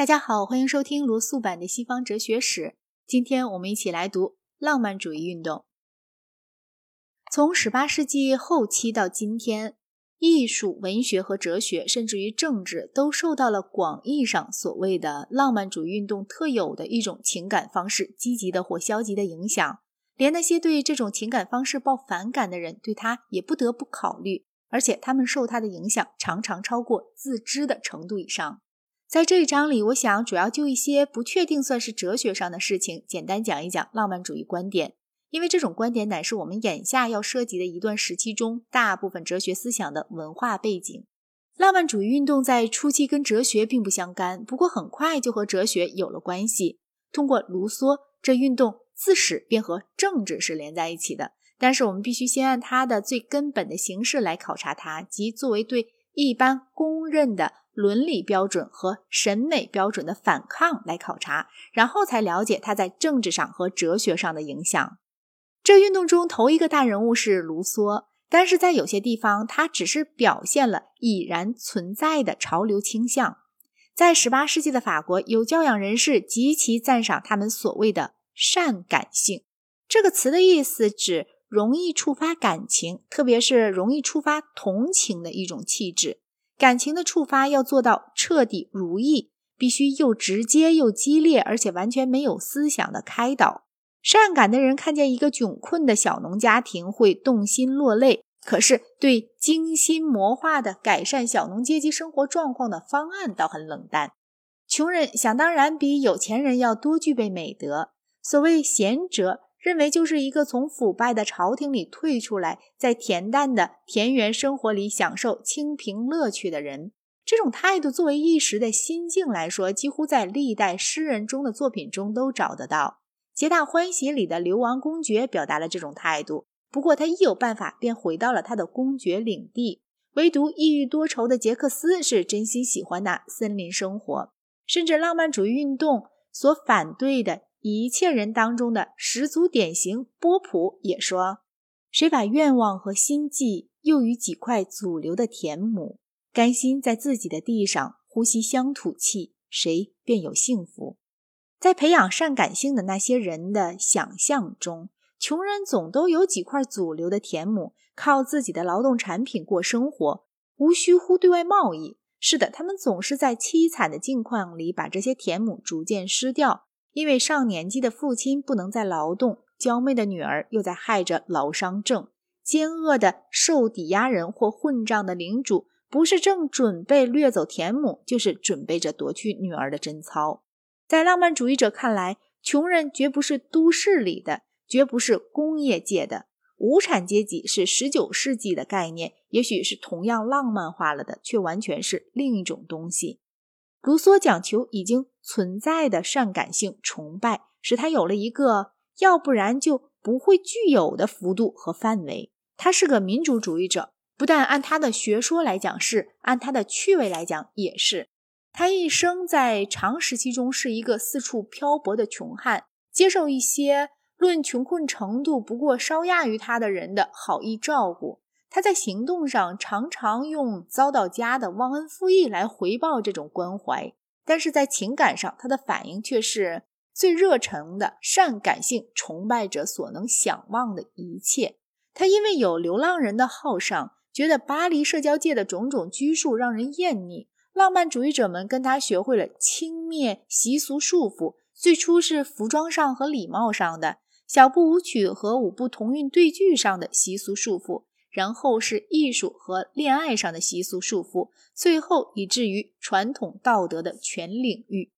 大家好，欢迎收听罗素版的西方哲学史。今天我们一起来读浪漫主义运动。从十八世纪后期到今天，艺术、文学和哲学，甚至于政治，都受到了广义上所谓的浪漫主义运动特有的一种情感方式积极的或消极的影响。连那些对这种情感方式抱反感的人，对他也不得不考虑，而且他们受他的影响常常超过自知的程度以上。在这一章里，我想主要就一些不确定算是哲学上的事情，简单讲一讲浪漫主义观点。因为这种观点乃是我们眼下要涉及的一段时期中大部分哲学思想的文化背景。浪漫主义运动在初期跟哲学并不相干，不过很快就和哲学有了关系。通过卢梭，这运动自始便和政治是连在一起的。但是我们必须先按它的最根本的形式来考察它，即作为对一般公认的。伦理标准和审美标准的反抗来考察，然后才了解它在政治上和哲学上的影响。这运动中头一个大人物是卢梭，但是在有些地方，他只是表现了已然存在的潮流倾向。在十八世纪的法国，有教养人士极其赞赏他们所谓的善感性这个词的意思，指容易触发感情，特别是容易触发同情的一种气质。感情的触发要做到彻底如意，必须又直接又激烈，而且完全没有思想的开导。善感的人看见一个窘困的小农家庭会动心落泪，可是对精心谋划的改善小农阶级生活状况的方案倒很冷淡。穷人想当然比有钱人要多具备美德。所谓贤者。认为就是一个从腐败的朝廷里退出来，在恬淡的田园生活里享受清贫乐趣的人。这种态度作为一时的心境来说，几乎在历代诗人中的作品中都找得到。《皆大欢喜》里的流亡公爵表达了这种态度，不过他一有办法便回到了他的公爵领地。唯独抑郁多愁的杰克斯是真心喜欢那森林生活，甚至浪漫主义运动所反对的。一切人当中的十足典型，波普也说：“谁把愿望和心计又于几块祖流的田亩，甘心在自己的地上呼吸乡土气，谁便有幸福。”在培养善感性的那些人的想象中，穷人总都有几块祖流的田亩，靠自己的劳动产品过生活，无需乎对外贸易。是的，他们总是在凄惨的境况里把这些田亩逐渐失掉。因为上年纪的父亲不能再劳动，娇媚的女儿又在害着劳伤症，奸恶的受抵押人或混账的领主，不是正准备掠走田亩，就是准备着夺去女儿的贞操。在浪漫主义者看来，穷人绝不是都市里的，绝不是工业界的，无产阶级是十九世纪的概念，也许是同样浪漫化了的，却完全是另一种东西。卢梭讲求已经存在的善感性崇拜，使他有了一个要不然就不会具有的幅度和范围。他是个民主主义者，不但按他的学说来讲是，按他的趣味来讲也是。他一生在长时期中是一个四处漂泊的穷汉，接受一些论穷困程度不过稍亚于他的人的好意照顾。他在行动上常常用遭到家的忘恩负义来回报这种关怀，但是在情感上，他的反应却是最热诚的善感性崇拜者所能想望的一切。他因为有流浪人的好上，觉得巴黎社交界的种种拘束让人厌腻。浪漫主义者们跟他学会了轻蔑习俗束缚，最初是服装上和礼貌上的小步舞曲和五步同韵对句上的习俗束缚。然后是艺术和恋爱上的习俗束缚，最后以至于传统道德的全领域。